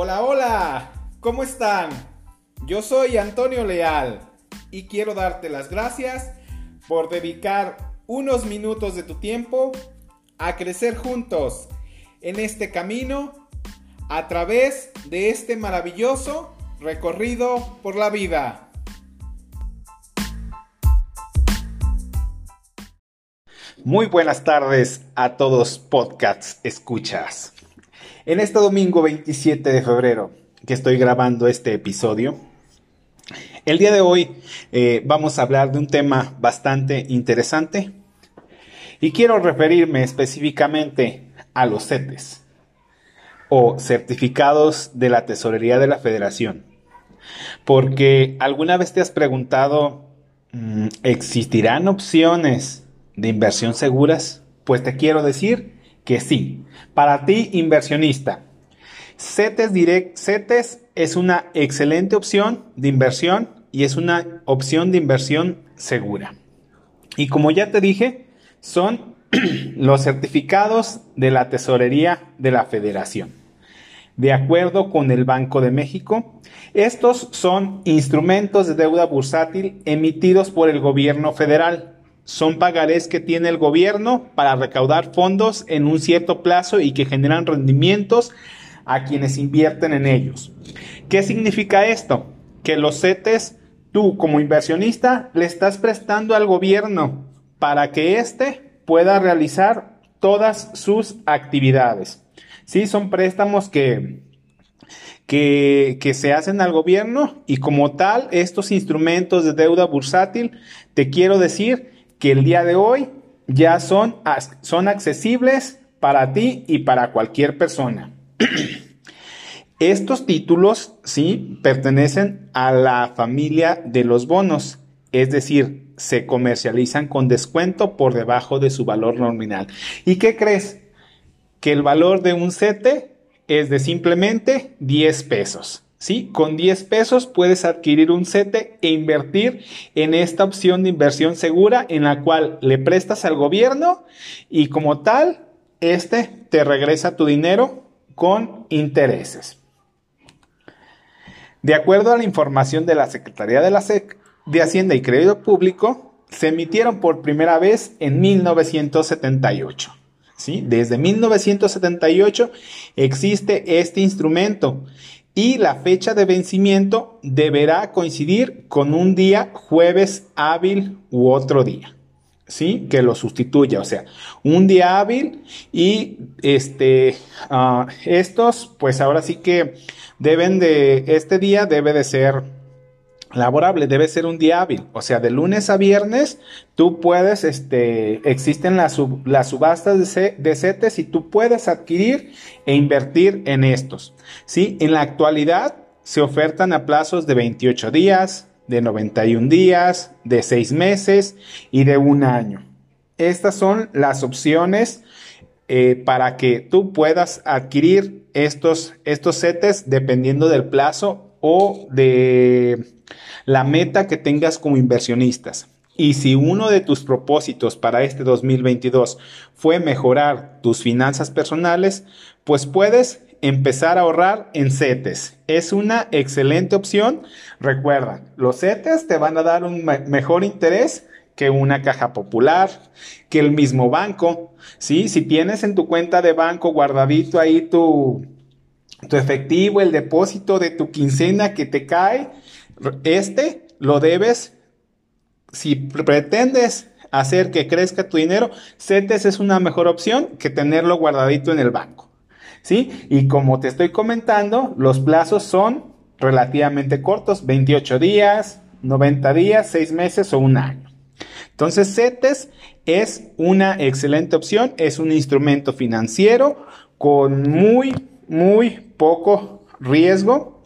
Hola, hola, ¿cómo están? Yo soy Antonio Leal y quiero darte las gracias por dedicar unos minutos de tu tiempo a crecer juntos en este camino a través de este maravilloso recorrido por la vida. Muy buenas tardes a todos podcasts escuchas. En este domingo 27 de febrero que estoy grabando este episodio, el día de hoy eh, vamos a hablar de un tema bastante interesante y quiero referirme específicamente a los CETES o certificados de la Tesorería de la Federación. Porque alguna vez te has preguntado, mm, ¿existirán opciones de inversión seguras? Pues te quiero decir que sí. Para ti, inversionista, CETES Direct, CETES es una excelente opción de inversión y es una opción de inversión segura. Y como ya te dije, son los certificados de la tesorería de la federación. De acuerdo con el Banco de México, estos son instrumentos de deuda bursátil emitidos por el gobierno federal son pagarés que tiene el gobierno para recaudar fondos en un cierto plazo y que generan rendimientos a quienes invierten en ellos. ¿Qué significa esto? Que los CETES, tú como inversionista, le estás prestando al gobierno para que éste pueda realizar todas sus actividades. Sí, son préstamos que, que, que, se hacen al gobierno y como tal, estos instrumentos de deuda bursátil, te quiero decir que el día de hoy ya son, son accesibles para ti y para cualquier persona. Estos títulos, sí, pertenecen a la familia de los bonos, es decir, se comercializan con descuento por debajo de su valor nominal. ¿Y qué crees? Que el valor de un CETE es de simplemente 10 pesos. ¿Sí? Con 10 pesos puedes adquirir un CETE e invertir en esta opción de inversión segura en la cual le prestas al gobierno y como tal, este te regresa tu dinero con intereses. De acuerdo a la información de la Secretaría de la SEC de Hacienda y Crédito Público, se emitieron por primera vez en 1978. ¿Sí? Desde 1978 existe este instrumento y la fecha de vencimiento deberá coincidir con un día jueves hábil u otro día. ¿Sí? Que lo sustituya, o sea, un día hábil y este, ah, estos, pues ahora sí que deben de, este día debe de ser laborable, debe ser un día hábil. O sea, de lunes a viernes, tú puedes, este, existen las, las subastas de, de, y tú puedes adquirir e invertir en estos. ¿sí? En la actualidad se ofertan a plazos de 28 días, de 91 días, de 6 meses y de un año. Estas son las opciones eh, para que tú puedas adquirir estos, estos dependiendo del plazo o de la meta que tengas como inversionistas. Y si uno de tus propósitos para este 2022 fue mejorar tus finanzas personales, pues puedes empezar a ahorrar en CETES. Es una excelente opción. Recuerda, los CETES te van a dar un mejor interés que una caja popular, que el mismo banco. ¿sí? Si tienes en tu cuenta de banco guardadito ahí tu, tu efectivo, el depósito de tu quincena que te cae, este lo debes, si pretendes hacer que crezca tu dinero, CETES es una mejor opción que tenerlo guardadito en el banco. ¿Sí? Y como te estoy comentando, los plazos son relativamente cortos, 28 días, 90 días, 6 meses o un año. Entonces, CETES es una excelente opción, es un instrumento financiero con muy, muy poco riesgo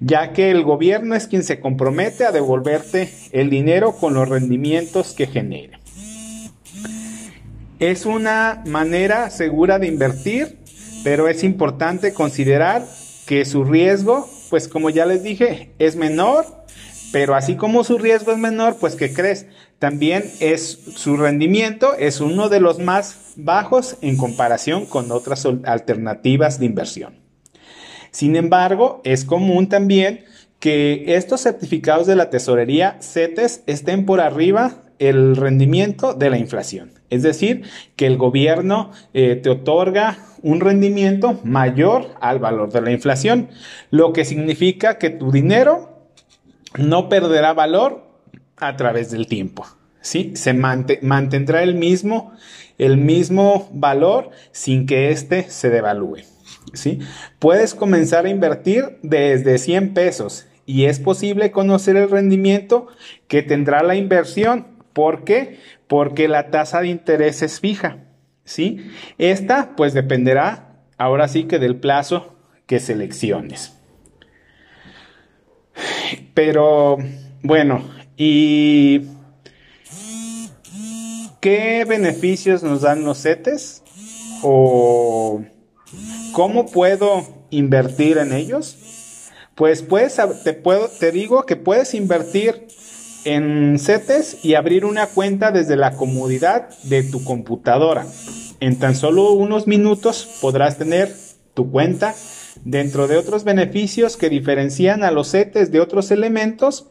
ya que el gobierno es quien se compromete a devolverte el dinero con los rendimientos que genere. Es una manera segura de invertir, pero es importante considerar que su riesgo, pues como ya les dije, es menor, pero así como su riesgo es menor, pues que crees, también es su rendimiento es uno de los más bajos en comparación con otras alternativas de inversión. Sin embargo, es común también que estos certificados de la tesorería CETES estén por arriba el rendimiento de la inflación. Es decir, que el gobierno eh, te otorga un rendimiento mayor al valor de la inflación, lo que significa que tu dinero no perderá valor a través del tiempo. ¿sí? Se mantendrá el mismo, el mismo valor sin que éste se devalúe. ¿sí? Puedes comenzar a invertir desde 100 pesos y es posible conocer el rendimiento que tendrá la inversión. ¿Por qué? Porque la tasa de interés es fija. ¿sí? Esta pues dependerá ahora sí que del plazo que selecciones. Pero bueno, ¿y qué beneficios nos dan los CETES? ¿O cómo puedo invertir en ellos? Pues puedes, te, puedo, te digo que puedes invertir en CETES y abrir una cuenta desde la comodidad de tu computadora. En tan solo unos minutos podrás tener tu cuenta dentro de otros beneficios que diferencian a los CETES de otros elementos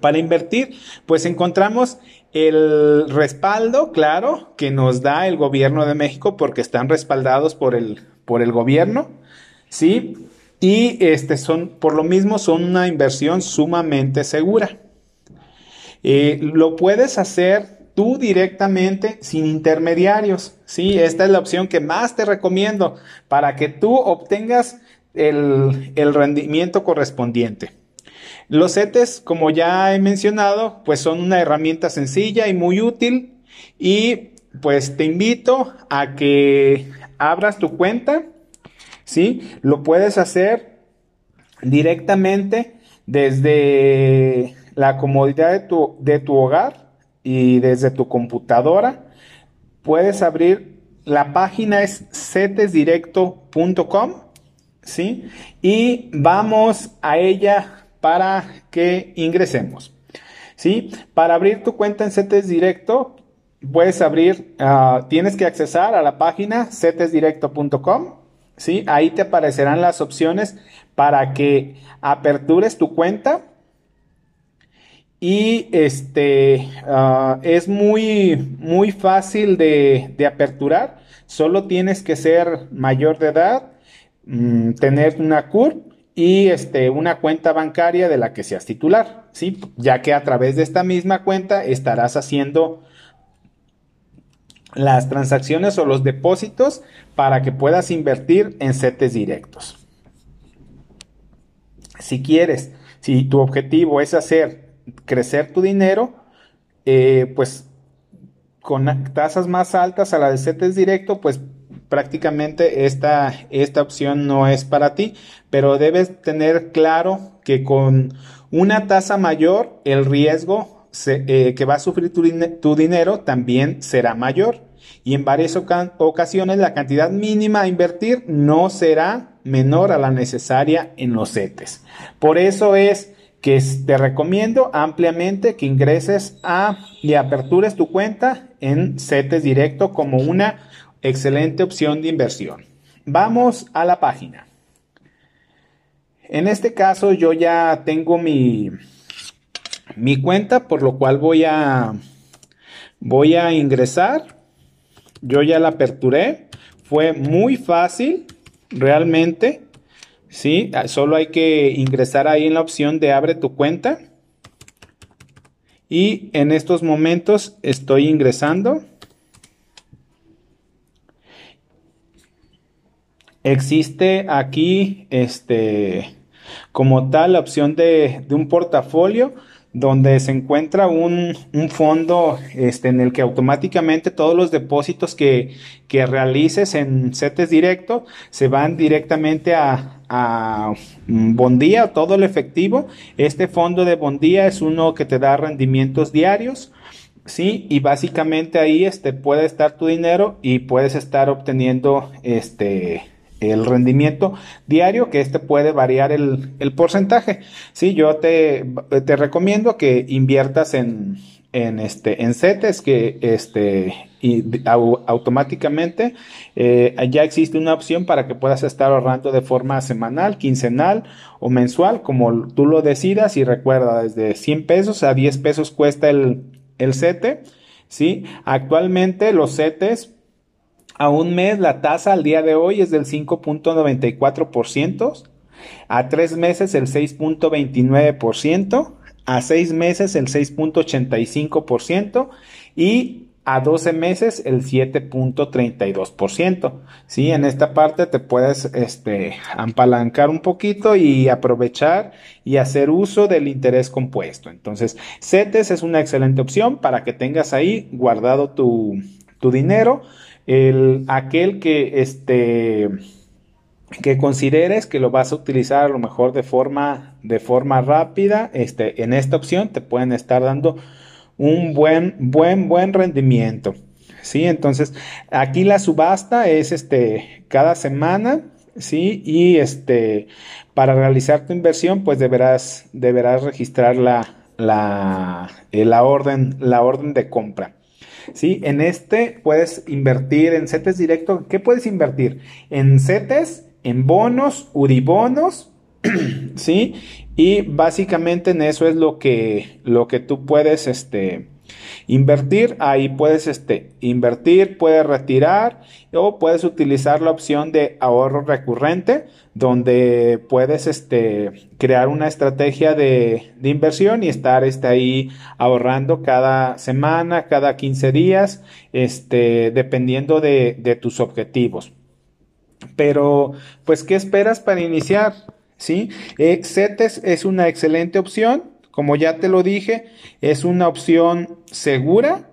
para invertir, pues encontramos el respaldo, claro, que nos da el gobierno de México porque están respaldados por el, por el gobierno, ¿sí? Y este son, por lo mismo, son una inversión sumamente segura. Eh, lo puedes hacer tú directamente sin intermediarios. Sí, esta es la opción que más te recomiendo para que tú obtengas el, el rendimiento correspondiente. Los CETES, como ya he mencionado, pues son una herramienta sencilla y muy útil y pues te invito a que abras tu cuenta ¿sí? Lo puedes hacer directamente desde la comodidad de tu, de tu hogar y desde tu computadora. Puedes abrir, la página es cetesdirecto.com, ¿sí? Y vamos a ella para que ingresemos. ¿Sí? Para abrir tu cuenta en CETES Directo, puedes abrir, ah, tienes que accesar a la página cetesdirecto.com ¿sí? Ahí te aparecerán las opciones para que apertures tu cuenta. Y este ah, es muy, muy fácil de, aperturar. Solo tienes que ser mayor de edad, mm, tener una CURP y este, una cuenta bancaria de la que seas titular, ¿sí? Ya que a través de esta misma cuenta estarás haciendo las transacciones o los depósitos para que puedas invertir en CETES directos. Si quieres, si tu objetivo es hacer crecer tu dinero, eh, pues con tasas más altas a la de CETES directo, pues prácticamente esta, esta opción no es para ti, pero debes tener claro que con una tasa mayor el riesgo eh, que va a sufrir tu, dinero también será mayor. Y en varias ocasiones la cantidad mínima a invertir no será menor a la necesaria en los CETES. Por eso es que te recomiendo ampliamente que ingreses a y apertures tu cuenta en CETES directo como una excelente opción de inversión. Vamos a la página. En este caso yo ya tengo mi, mi cuenta, por lo cual voy a, voy a ingresar. Yo ya la aperturé. Fue muy fácil, realmente. Sí, solo hay que ingresar ahí en la opción de abre tu cuenta. Y en estos momentos estoy ingresando. Existe aquí, este, como tal, la opción de, de un portafolio donde se encuentra un, fondo este, en el que automáticamente todos los depósitos que, realices en CETES directo se van directamente a, a Bondía, todo el efectivo. Este fondo de Bondía es uno que te da rendimientos diarios. Sí, y básicamente ahí este, puede estar tu dinero y puedes estar obteniendo este, el rendimiento diario, que este puede variar el, porcentaje. Sí, yo te, te, recomiendo que inviertas en, en, este, en CETES, que este, y automáticamente eh, ya existe una opción para que puedas estar ahorrando de forma semanal, quincenal o mensual, como tú lo decidas. Y recuerda, desde 100 pesos a 10 pesos cuesta el, el CETE. ¿sí? Actualmente los CETES a un mes la tasa al día de hoy es del 5.94%, a tres meses el 6.29%, a seis meses el 6.85% y a 12 meses el 7.32%. ¿sí? En esta parte te puedes este, un poquito y aprovechar y hacer uso del interés compuesto. Entonces, CETES es una excelente opción para que tengas ahí guardado tu, tu dinero. El, aquel que este, que consideres que lo vas a utilizar a lo mejor de forma, de forma rápida, este, en esta opción te pueden estar dando un buen, buen, buen rendimiento. ¿Sí? Entonces, aquí la subasta es este, cada semana, ¿sí? Y este, para realizar tu inversión, pues deberás, deberás registrar la, la, eh, la, orden, la orden de compra. ¿Sí? En este puedes invertir en CETES directo. ¿Qué puedes invertir? En CETES, en bonos, UDIBONOS, ¿sí? Y básicamente en eso es lo que, lo que tú puedes este, invertir. Ahí puedes este, invertir, puedes retirar o puedes utilizar la opción de ahorro recurrente donde puedes este, crear una estrategia de, de inversión y estar este, ahí ahorrando cada semana, cada 15 días, este, dependiendo de, de tus objetivos. Pero, pues, ¿qué esperas para iniciar? ¿sí? Eh, es una excelente opción, como ya te lo dije, es una opción segura,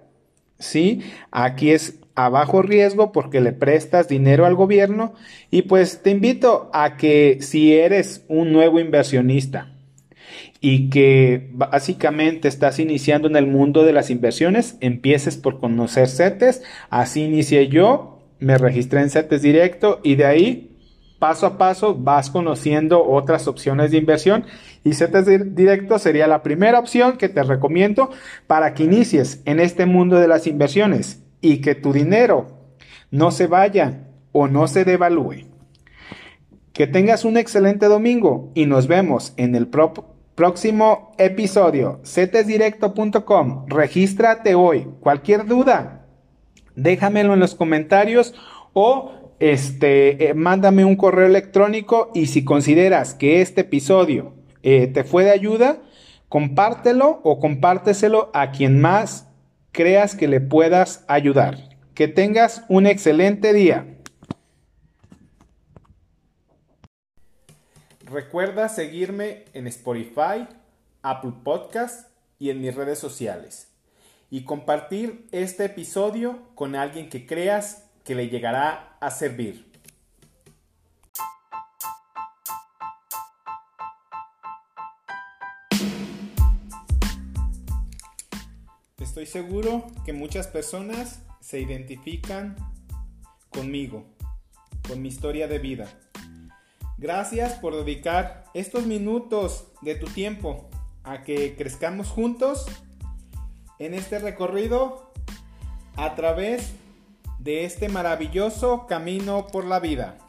¿sí? Aquí es a bajo riesgo porque le prestas dinero al gobierno y pues te invito a que si eres un nuevo inversionista y que básicamente estás iniciando en el mundo de las inversiones, empieces por conocer CETES, así inicié yo, me registré en CETES directo y de ahí paso a paso vas conociendo otras opciones de inversión y CETES Directo sería la primera opción que te recomiendo para que inicies en este mundo de las inversiones y que tu dinero no se vaya o no se devalúe. Que tengas un excelente domingo y nos vemos en el próximo episodio. CETESdirecto.com. Regístrate hoy. Cualquier duda, déjamelo en los comentarios o este, eh, mándame un correo electrónico y si consideras que este episodio eh, te fue de ayuda, compártelo o compárteselo a quien más creas que le puedas ayudar. Que tengas un excelente día. Recuerda seguirme en Spotify, Apple Podcast y en mis redes sociales. Y compartir este episodio con alguien que creas que le llegará a servir. Estoy seguro que muchas personas se identifican conmigo, con mi historia de vida. Gracias por dedicar estos minutos de tu tiempo a que crezcamos juntos en este recorrido a través de este maravilloso camino por la vida.